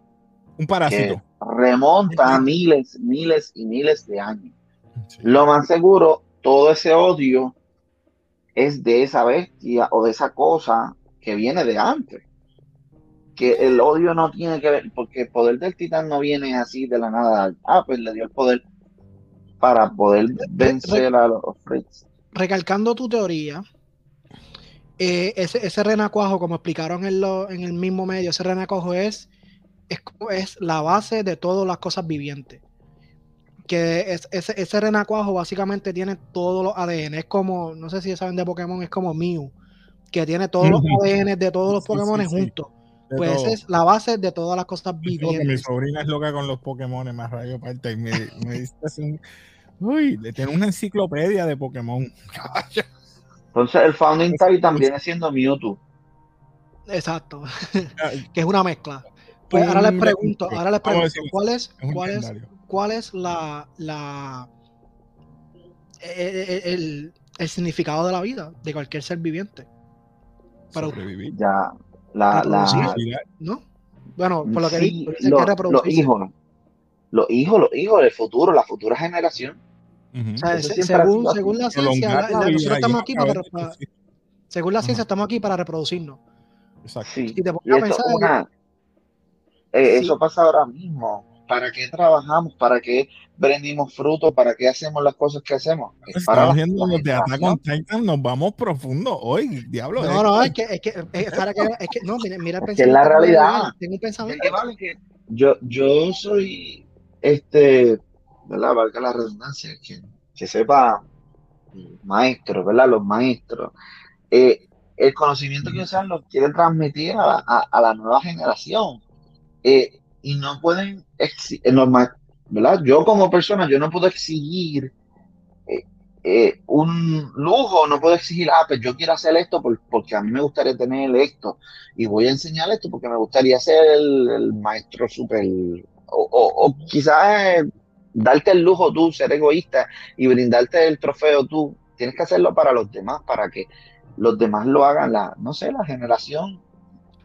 Un parásito. remonta a miles, miles y miles de años. Lo más seguro, todo ese odio es de esa bestia o de esa cosa que viene de antes que el odio no tiene que ver, porque el poder del titán no viene así de la nada. Ah, pues le dio el poder para poder vencer a los Fritz. Recalcando tu teoría, eh, ese, renacuajo, como explicaron en, en el mismo medio, ese renacuajo es, es, es la base de todas las cosas vivientes. Que es, ese, ese renacuajo básicamente tiene todos los ADN. Es como, no sé si saben de Pokémon, es como Mew, que tiene todos los ADN de todos los Pokémon juntos pues esa es la base de todas las cosas vivientes. Mi sobrina es loca con los Pokémon, más rayo parte, y me, me dice así, uy, le tiene una enciclopedia de Pokémon. Entonces el Founding Titan viene siendo Mewtwo. Exacto, [LAUGHS] que es una mezcla. Pues ahora les pregunto, ahora les pregunto, ¿cuál es, cuál es, cuál es la, la e, e, e, el, el, significado de la vida de cualquier ser viviente? Para sobrevivir. Ya, la, la, ¿no? Bueno, por lo que Sí, lo- los hijos, los hijos, los hijos del futuro, la futura generación. O sea, se- según, según la ciencia, Prolongar la- la la- vida nosotros estamos aquí para, para- sí, según la ciencia, estamos aquí para reproducirnos. exacto. Sí. Te pones Y a esto pensar, una, eh, Sí. eso pasa ahora mismo. ¿Para qué trabajamos? ¿Para qué brindimos frutos? ¿Para qué hacemos las cosas que hacemos? Es para Estamos viendo los de Attack on Titan, nos vamos profundo hoy, diablo. no, no, es que, es que, es para que, es que, no, mira, mira el Es que es la pensamiento realidad. Tengo un Es pensamiento. que vale que yo, yo soy, este, ¿verdad? Valga la redundancia, que, que sepa maestro, ¿verdad? Los maestros. Eh, el conocimiento que usan lo quieren transmitir a la, a- a la nueva generación. Eh, y no pueden, ma- ¿verdad? Yo como persona, yo no puedo exigir eh, eh, un lujo, no puedo exigir, ah, pues yo quiero hacer esto por- porque a mí me gustaría tener esto y voy a enseñar esto porque me gustaría ser el, maestro super, o, o- o quizás eh, darte el lujo tú, ser egoísta y brindarte el trofeo tú. Tienes que hacerlo para los demás, para que los demás lo hagan, la, no sé, la generación.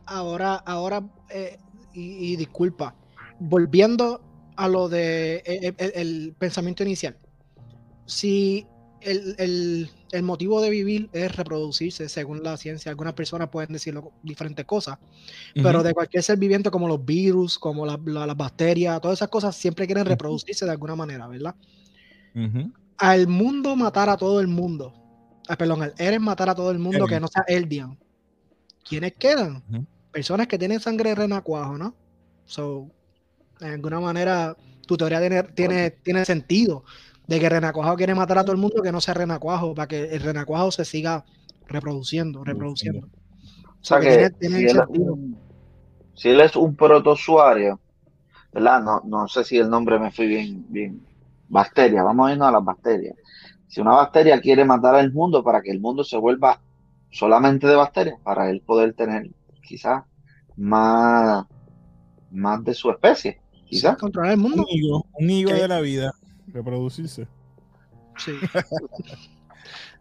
Ahora, ahora, eh, y, y disculpa, volviendo a lo de el, el- el pensamiento inicial. Si el, el- el motivo de vivir es reproducirse, según la ciencia, algunas personas pueden decirlo diferentes cosas, pero de cualquier ser viviente como los virus, como la- la- las bacterias, todas esas cosas siempre quieren reproducirse de alguna manera, ¿verdad? Al mundo matar a todo el mundo, ah, perdón, al Eren matar a todo el mundo que no sea Eldian, ¿quiénes quedan? Personas que tienen sangre de renacuajo, ¿no? So, de alguna manera, tu teoría tiene, tiene, tiene sentido de que renacuajo quiere matar a todo el mundo que no sea renacuajo, para que el renacuajo se siga reproduciendo, reproduciendo. O sea que que tiene- si él, es sentido. un, si él es un protozoario, ¿verdad? No, no sé si el nombre me fui bien, bien. Bacteria, vamos a irnos a las bacterias. Si una bacteria quiere matar al mundo para que el mundo se vuelva solamente de bacterias, para él poder tener quizás más, más de su especie, Sí, quizás. controlar el mundo. Un higo, un higo Ok. de la vida, reproducirse. Sí. [LAUGHS]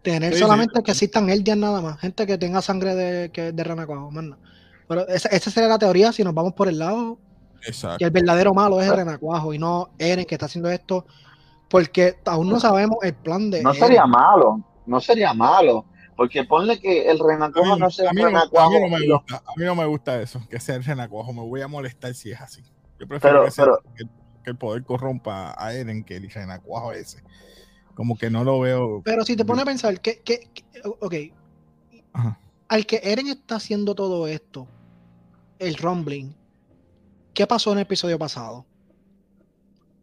Tener Sí, solamente que existan Eldian nada más, gente que tenga sangre de, que, de renacuajo, más nada. Pero esa, esa sería la teoría si nos vamos por el lado Exacto. que el verdadero malo es el renacuajo y no Eren que está haciendo esto, porque aún no sabemos el plan de No Eren. sería malo, no sería malo, porque ponle que el renacuajo mí, no sea a mí renacuajo. no me y lo- gusta, a mí no me gusta eso, que sea el renacuajo. Me voy a molestar si es así. Yo prefiero Pero- que, sea- pero- que, que el poder corrompa a Eren que el renacuajo ese. Como que no lo veo. Pero si te pones a pensar que, que, que- ok, Ajá. al que Eren está haciendo todo esto, el rumbling, ¿qué pasó en el episodio pasado?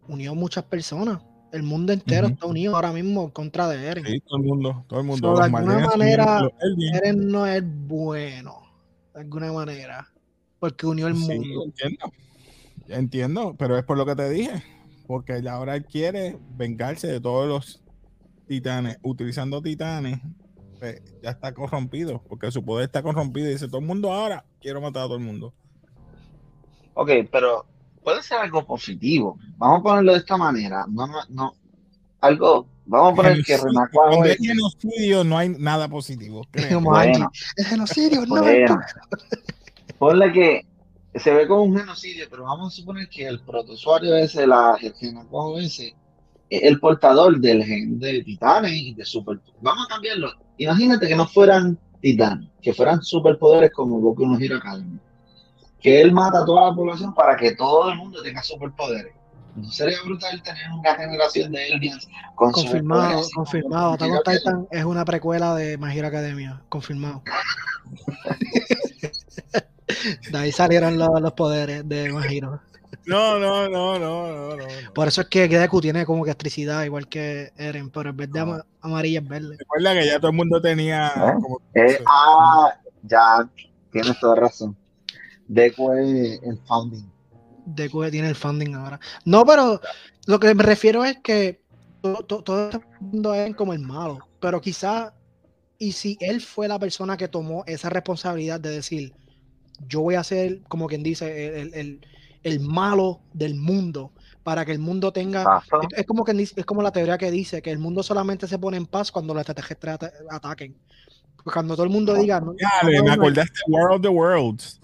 Unió muchas personas. El mundo entero está unido ahora mismo en contra de Eren. Sí, todo el mundo, todo el mundo. So, de alguna manera, Eldian. Eren no es bueno, de alguna manera, porque unió el Sí, mundo. entiendo. Entiendo, pero es por lo que te dije. Porque ahora él quiere vengarse de todos los titanes. Utilizando titanes, pues, ya está corrompido. Porque su poder está corrompido. Y dice: Todo el mundo ahora quiero matar a todo el mundo. Ok, pero puede ser algo positivo. Vamos a ponerlo de esta manera. No, no, no. Algo, vamos a poner que renacuajo es. genocidio, no hay nada positivo. Bueno, el genocidio, no. bueno. Ponle que se ve como un genocidio, pero vamos a suponer que el protozoario ese, la, el renacuajo ese, es el portador del gen de titanes y de super. Vamos a cambiarlo. Imagínate que no fueran titanes, que fueran superpoderes como Goku no Hero Academy. Que él mata a toda la población para que todo el mundo tenga superpoderes. ¿No sería brutal tener una generación de aliens con Confirmado, confirmado. Attack on? Titan es una precuela de Hero Academia. Confirmado. de ahí salieron los, los poderes de My Hero. No, no, no, no, no. Por eso es que Deku tiene como que electricidad, igual que Eren, pero en vez de Ah. ama- amarilla es verde. Recuerda que ya todo el mundo tenía. ¿Eh? Como, Eh, ah, ya tienes toda razón. Deku es el founding. Deku tiene el funding ahora. No, pero lo que me refiero es que to- to- todo este mundo es como el malo, pero quizá, y si él fue la persona que tomó esa responsabilidad de decir, yo voy a ser, como quien dice, el, el- el malo del mundo, para que el mundo tenga... Es, es como que es como la teoría que dice que el mundo solamente se pone en paz cuando los extraterrestres ata- ataquen. Cuando todo el mundo diga, no, Ya, no me acordaste War of the Worlds.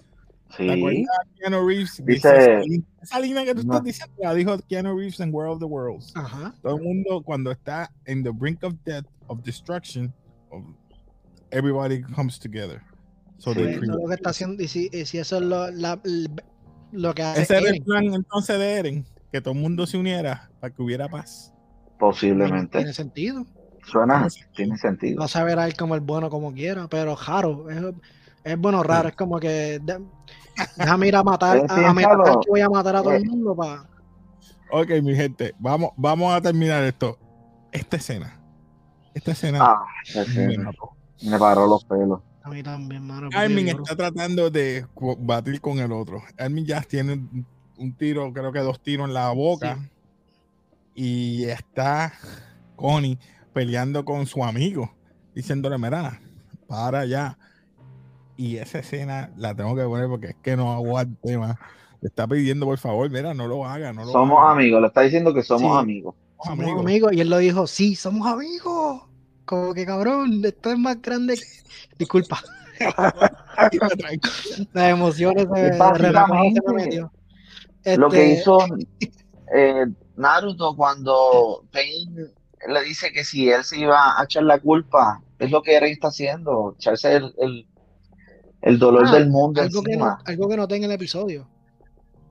Sí. Keanu Reeves Dice- esa línea que tú No. estás diciendo la dijo Keanu Reeves en World of the Worlds. Ajá. Todo el mundo cuando está en the brink of death, of destruction, of- everybody comes together. So Sí. they lo que está haciendo. Y si, y si eso es lo, la- lo que hace Ese era el plan entonces de Eren, que todo el mundo se uniera para que hubiera paz. Posiblemente. tiene sentido. Suena, tiene sentido. No sabe ver a él como el bueno como quiera, pero raro. Es, bueno raro. Es como que de- déjame ir a matar, a, que voy a matar a todo el Eh. mundo para. Ok, mi gente, vamos, vamos a terminar esto. Esta escena. Esta escena Ah, me paró los pelos. A mí también, mano. porque Armin está tratando de batir con el otro. Armin ya tiene un- tiro, creo que dos tiros en la boca. Y está Connie peleando con su amigo, diciéndole, mira, para ya. Y esa escena la tengo que poner porque es que no aguante más. Le está pidiendo, por favor, mira, no lo haga, no lo Somos haga. amigos, le está diciendo que somos Sí. amigos. somos amigos. amigos. Y él lo dijo, sí, somos amigos. Como que cabrón, esto es más grande. que- Disculpa, [LAUGHS] las emociones de, de Renato se me metió. Lo que Este, hizo eh, Naruto cuando Pain le dice que si él se iba a echar la culpa, es lo que Eren está haciendo, echarse el, el, el dolor Ah, del mundo algo que, no, algo que noté en el episodio.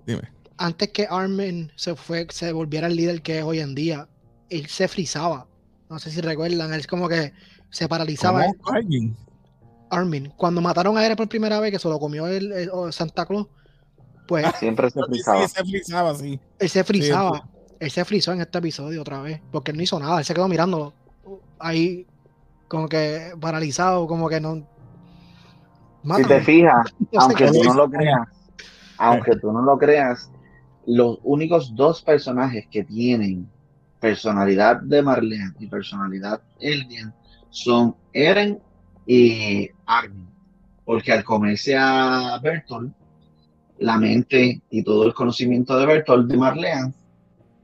Dime. Antes que Armin se fue, se volviera el líder que es hoy en día, él se frizaba. No sé si recuerdan, él como que se paralizaba. Armin. Armin, cuando mataron a él por primera vez, que se lo comió el, Santa Claus, pues Siempre se Sí, frizaba. se frizaba, sí. él se frizaba. él se frizó en este episodio otra vez, porque él no hizo nada, él se quedó mirándolo ahí, como que paralizado, como que no. Si te fijas, aunque tú no lo creas, aunque tú no lo creas, los únicos dos personajes que tienen personalidad de Marlene y personalidad Eldian son Eren y Armin. Porque al comerse a Bertolt, la mente y todo el conocimiento de Bertolt de Marlene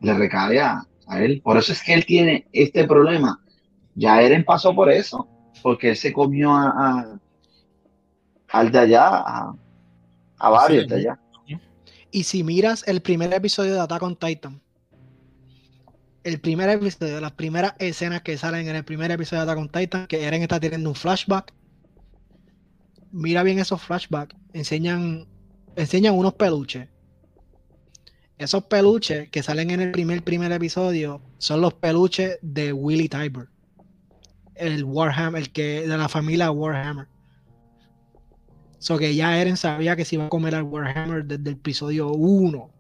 le recae a, a él. Por eso es que él tiene este problema. Ya Eren pasó por eso, porque él se comió a, a- al de allá, a, a varios de allá. Y si miras el primer episodio de Attack on Titan, el primer episodio, las primeras escenas que salen en el primer episodio de Attack on Titan, que Eren está teniendo un flashback. Mira bien esos flashbacks. Enseñan, enseñan unos peluches. Esos peluches que salen en el primer, primer episodio son los peluches de Willy Tiber. El Warhammer, el que de la familia Warhammer. So que ya Eren sabía que se iba a comer al Warhammer desde el episodio 1.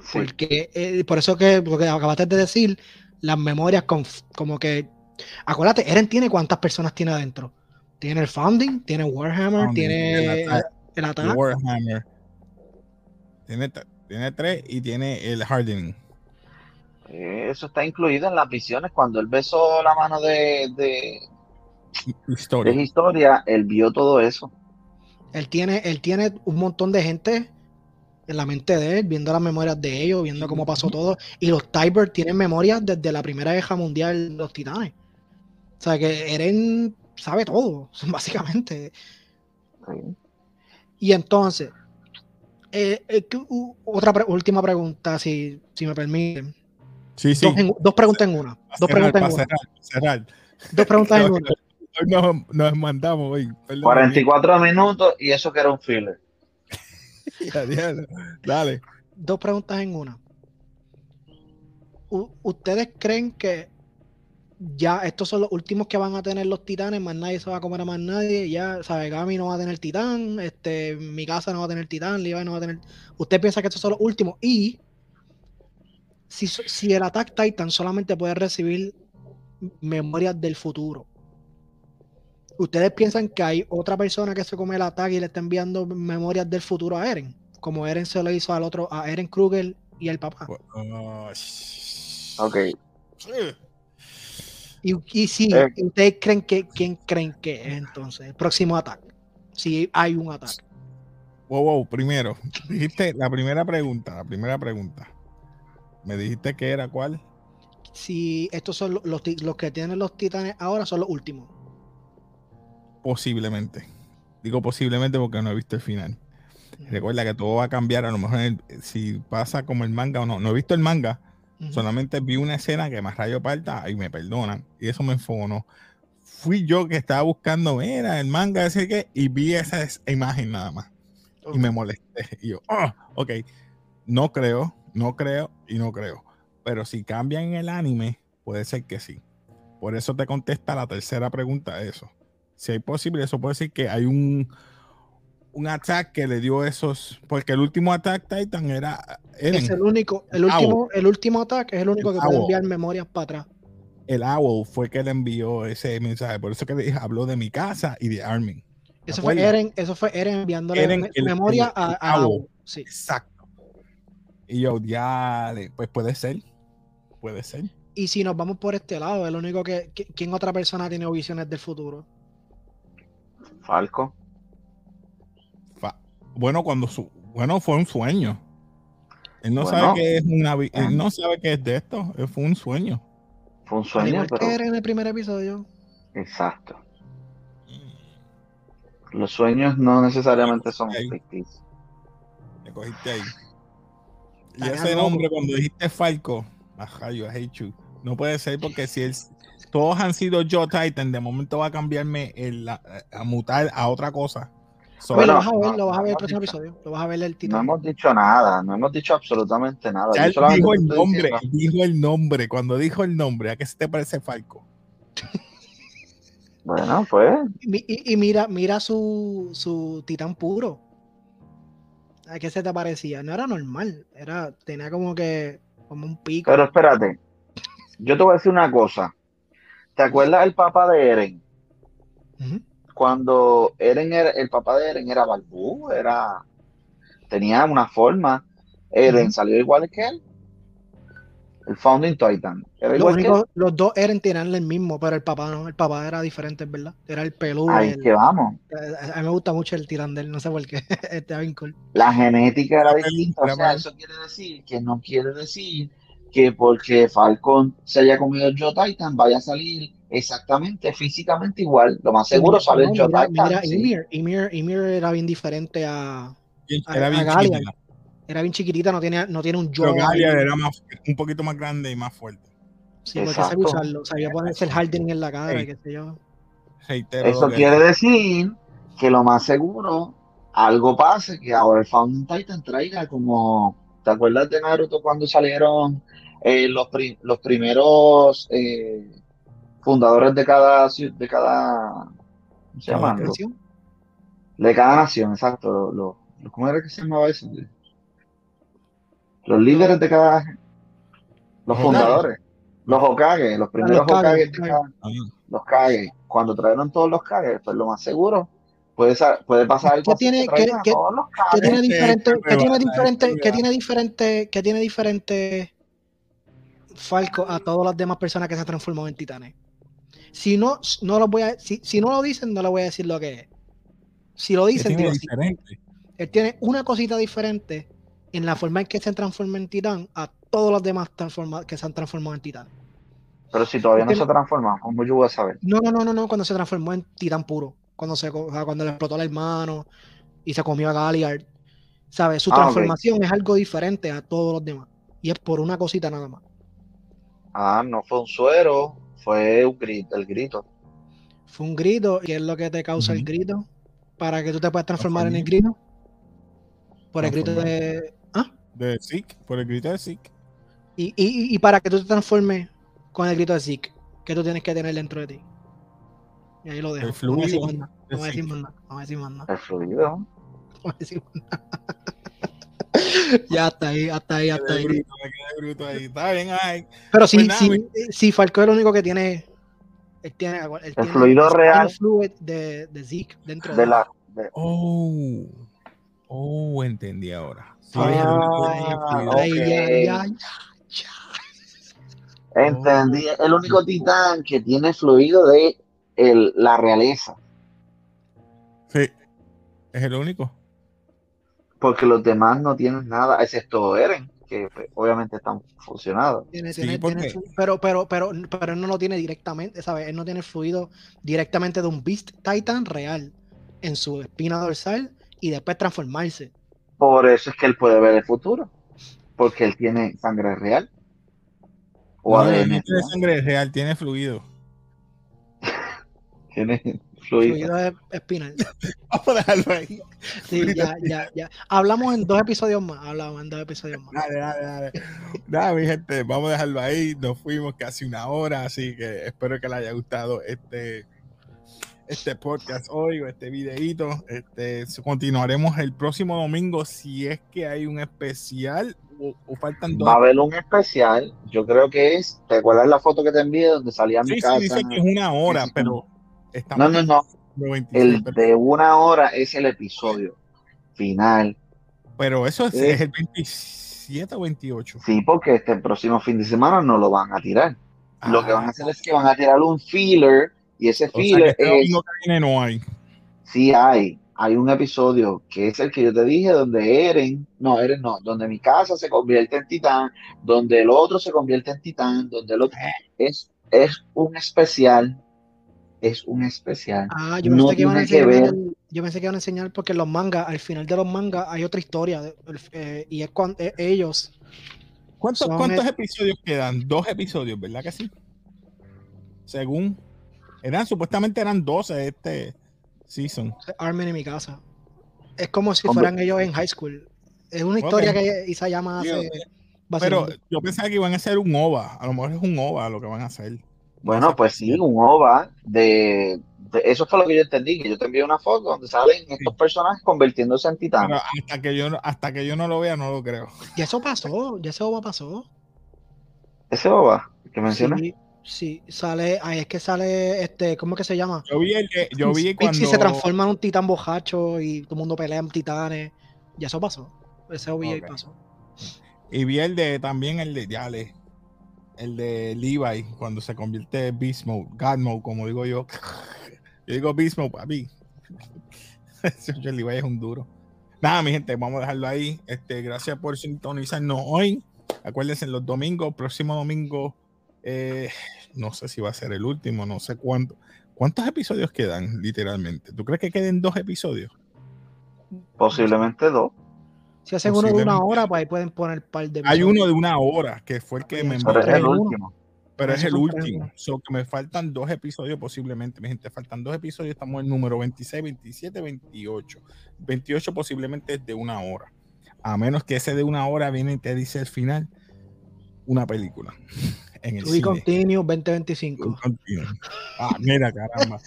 Sí. Porque eh, por eso que lo que acabaste de decir, las memorias con, como que. Acuérdate, Eren tiene cuántas personas tiene adentro. Tiene el Founding, tiene Warhammer, Founding, tiene el Attack. Warhammer. Tiene, tiene tres y tiene el Hardening. Eso está incluido en las visiones. Cuando él besó la mano de, de, de Historia. historia, él vio todo eso. Él tiene, él tiene un montón de gente en la mente de él, viendo las memorias de ellos, viendo cómo pasó todo. Y los Tiber tienen memorias desde la Primera Guerra Mundial de los Titanes. O sea que Eren sabe todo, [LAUGHS] básicamente. Y entonces, eh, eh, otra pre- última pregunta, si, si me permiten. Sí, sí. Dos, en- dos preguntas en una. Dos preguntas en una. Dos preguntas en una. [LAUGHS] [LAUGHS] Nos, nos mandamos hoy. perdón. 44 minutos y eso que era un filler. [LAUGHS] Dale. Dos preguntas en una. ¿Ustedes creen que ya estos son los últimos que van a tener los titanes? Más nadie se va a comer a más nadie. Ya, ¿sabe? Gami no va a tener titán. Este, mi casa no va a tener titán. Levi no va a tener. ¿Usted piensa que estos son los últimos? Y si, si el Attack Titan solamente puede recibir memorias del futuro. ¿Ustedes piensan que hay otra persona que se come el ataque y le está enviando memorias del futuro a Eren? Como Eren se lo hizo al otro, a Eren Kruger y el papá. Sh- Ok. Y, y si Eh. ustedes creen que, ¿quién creen que es entonces? El próximo ataque. Si hay un ataque. Wow, wow, primero, dijiste la primera pregunta, la primera pregunta. Me dijiste que era cuál. Si estos son los, los que tienen los titanes ahora, son los últimos. Posiblemente. Digo posiblemente porque no he visto el final. Recuerda que todo va a cambiar, a lo mejor el- si pasa como el manga o no. No he visto el manga, solamente vi una escena que más rayo parta y me perdonan. Y eso me enfonó. Fui yo que estaba buscando, mira, el manga, ese que, y vi esa es- imagen nada más. Y me molesté. Y yo, "Ah, ok, no creo, no creo y no creo. Pero si cambian en el anime, puede ser que sí. Por eso te contesta la tercera pregunta eso. Si hay posible, eso puede decir que hay un, un attack que le dio esos. Porque el último attack Titan era Eren. Es el único, el El último, el último ataque es el único El que puede owl. enviar memorias para atrás. El Owl fue que le envió ese mensaje. Por eso que le dije, habló de mi casa y de Armin. ¿Te Eso fue? Eren, eso fue Eren enviándole Eren, me- el- memoria a, a owl. Owl. Sí. Exacto. Y yo, ya, pues puede ser. Puede ser. Y si nos vamos por este lado, el único que, que- ¿quién otra persona tiene visiones del futuro? Falco. Fa- Bueno, cuando su, bueno, fue un sueño. Él no Bueno. sabe que es una vi- Ah. él no sabe que es de esto, eh, fue un sueño. Fue un sueño, igual pero. que Eren en el primer episodio. Exacto. Los sueños no necesariamente son ficticios. Me cogiste ahí. Y ese nombre, cuando dijiste Falco, ajá, yo hate you. No puede ser porque si él, todos han sido yo Titan, de momento va a cambiarme el- a, a mutar a otra cosa. So, Oye, lo vas a ver, no, lo vas a ver el no próximo episodio. Lo vas a ver el No titán. hemos dicho nada, no hemos dicho absolutamente nada. ya Yo él solamente dijo el nombre, diciendo- dijo el nombre. Cuando dijo el nombre, ¿a qué se te parece Falco? Bueno, pues, y mira, mira su, su titán puro. ¿A qué se te parecía? No era normal. Era, tenía como que como un pico. pero espérate. Yo te voy a decir una cosa. ¿Te acuerdas el papá de Eren? Cuando Eren era, el papá de Eren era Balbú, era, tenía una forma. Eren salió igual que él. El Founding Titan. Era que él. los dos eran tenían el mismo, pero el papá no. El papá era diferente, ¿verdad? Era el peludo. Ahí el- que vamos. a mí me gusta mucho el tirán de él, no sé por qué. [LAUGHS] Cool. La genética era distinta. O sea, eso quiere decir que no quiere decir que porque Falcon se haya comido el Joe Titan vaya a salir exactamente físicamente igual. Lo más seguro sale el Joe mira, Titan. mira sí. Ymir, Ymir, Ymir era bien diferente a. A- Era bien a Galliard. chiquita. Era bien chiquitita, no tiene, no tiene un Pero jaw. Galliard era más, un poquito más grande y más fuerte. Sí, porque sabía usarlo. Sabía ponerse el hardening en la cara, Ey. qué sé yo. Reitero Eso quiere decir que lo más seguro, algo pase, que ahora el Founding Titan traiga como, ¿te acuerdas de Naruto cuando salieron eh, los, pri- los primeros eh, fundadores de cada, de cada, ¿cómo se Cada llama? nación. Los- de cada nación, exacto. Los, los- los- ¿cómo era que se llamaba eso? Los líderes de cada, los Los fundadores, los Hokage, los primeros Kage, Hokage Kage. cada, Ah, los Kage, cuando trajeron todos los Kage, pues lo más seguro puede, sa- puede pasar algo ¿Qué tiene- que a qué- todos los ¿Qué Kage. tiene Este, diferente? este ¿Qué tiene va, diferente? este ¿Qué tiene diferente? ¿Qué tiene diferente Falco a todas las demás personas que se transformó en titanes? Si no, no lo voy a, si, si no lo dicen, no le voy a decir lo que es. Si lo ¿Qué dicen, tiene digo sí. diferente? Él tiene una cosita diferente en la forma en que se transforma en titán a todos los demás transforma- que se han transformado en titán. Pero si todavía no Porque se ha transformado, ¿cómo yo voy a saber? No, no, no, no, no, cuando se transformó en titán puro. Cuando se co- o sea, cuando le explotó el hermano y se comió a Galliard. ¿Sabes? Su Ah, transformación es algo diferente a todos los demás. Y es por una cosita nada más. Ah, no fue un suero, fue un grito, el grito. Fue un grito. ¿Qué es lo que te causa el grito? Para que tú te puedas transformar en el grito. Por el grito de. ¿Ah? De Zeke, por el grito de Zeke. Y, y, y para que tú te transformes con el grito de Zeke, ¿qué tú tienes que tener dentro de ti? Y ahí lo dejo. El No voy a decir fluido más nada. de No voy a decir más nada. No voy a decir más nada. El fluido. No voy a decir más [LAUGHS] nada. ya hasta ahí, hasta ahí, hasta ahí. bruto, ahí. Está bien, ay. Pero sí, Pues nada, sí, Falco es el único que tiene. Él tiene, él tiene fluido el real. fluid de, de Zeke dentro De él. la, de- Oh. Oh, entendí ahora. Sí, Ah, es el único que tiene fluido. ok. Ay, ya, ya, ya. entendí, el único titán que tiene fluido de el- la realeza, Sí, es el único. porque los demás no tienen nada, excepto Eren, que pues, obviamente están fusionados. Tiene, Sí, tiene- porque- tiene flu- pero, pero, pero, pero él no lo tiene directamente, ¿sabes? Él no tiene fluido directamente de un Beast Titan real en su espina dorsal y después transformarse. Por eso es que él puede ver el futuro. Porque él tiene sangre real. O no, ADN. No tiene sangre real, tiene fluido. Tiene [LAUGHS] fluido. espinal. [LAUGHS] Vamos a dejarlo ahí. Sí, ya, ya, ya. Hablamos en dos episodios más. Hablamos en dos episodios más. Dale, dale, dale. Nada, mi gente, vamos a dejarlo ahí. Nos fuimos casi una hora, así que espero que les haya gustado este este podcast hoy o este videito. Este, continuaremos el próximo domingo si es que hay un especial o, faltan dos. Va a haber un especial, yo creo que es, ¿te acuerdas la foto que te envié donde salía mi casa? Sí, dice que es una hora, pero no, no, no. el de una hora es el episodio final. Pero eso es, el 27 o 28. Sí, porque este próximo fin de semana no lo van a tirar. lo que van a hacer es que van a tirar un filler y ese filler este es. no hay. Sí hay. Hay un episodio que es el que yo te dije, donde Eren, no, Eren no, donde mi casa se convierte en titán, donde el otro se convierte en titán, donde el otro. Es, es un especial es un especial. Ah, yo pensé, que, iban a enseñar, yo pensé que iban a enseñar porque los mangas, al final de los mangas hay otra historia eh, y es cuando eh, ellos. ¿Cuántos, ¿cuántos episodios quedan? Dos episodios, ¿verdad que sí? Según. Eran, supuestamente eran 12 este season. Armen en mi casa. Es como si fueran ellos en high school. Es una historia que Isa llama hace. Pero yo pensaba que iban a hacer un OVA. A lo mejor es un OVA lo que van a hacer. Bueno, pues sí, un OVA de, Eso fue lo que yo entendí, que yo te envié una foto donde salen estos personajes convirtiéndose en titanes. hasta que, yo, hasta que yo no lo vea, no lo creo. Y eso pasó, ya ese OVA pasó. ¿Ese OVA que mencionas? Sí, sale, ahí es que sale, este, ¿cómo que se llama? Yo vi el yo vi cuando... se transforma en un titán bojacho y todo el mundo pelea en titanes. Ya eso pasó. Ese OVA pasó. Y vi el de, también el de Yale, el de Levi, cuando se convierte en Beast Mode, como digo yo. [LAUGHS] Yo digo Beast Mode, papi. [LAUGHS] Levi es un duro. Nada, mi gente, vamos a dejarlo ahí. Este, gracias por sintonizarnos hoy. Acuérdense, los domingos, próximo domingo, eh, no sé si va a ser el último, no sé cuánto. ¿Cuántos episodios quedan, literalmente? ¿Tú crees que queden dos episodios? Posiblemente dos. Si hacen uno de una hora, pues ahí pueden poner par de. Hay uno de una hora, que fue el que me Pero es el último. Pero es el último. So, que me faltan dos episodios posiblemente. Mi gente, faltan dos episodios. Estamos en el número 26, 27, 28. 28 posiblemente es de una hora. A menos que ese de una hora viene y te dice al final una película. [LAUGHS] En el cine. Continuo 2025. Ah, mira, caramba.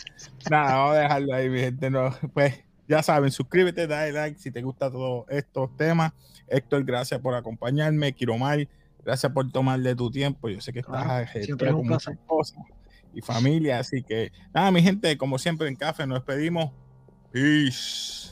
Nada, vamos a dejarlo ahí, mi gente. No, pues ya saben, suscríbete, dale like si te gustan todos estos temas. Héctor, gracias por acompañarme. Kiromar, gracias por tomarle tu tiempo. Yo sé que estás siempre con muchas cosas y familia, así que nada, mi gente, como siempre en Café nos despedimos. Peace.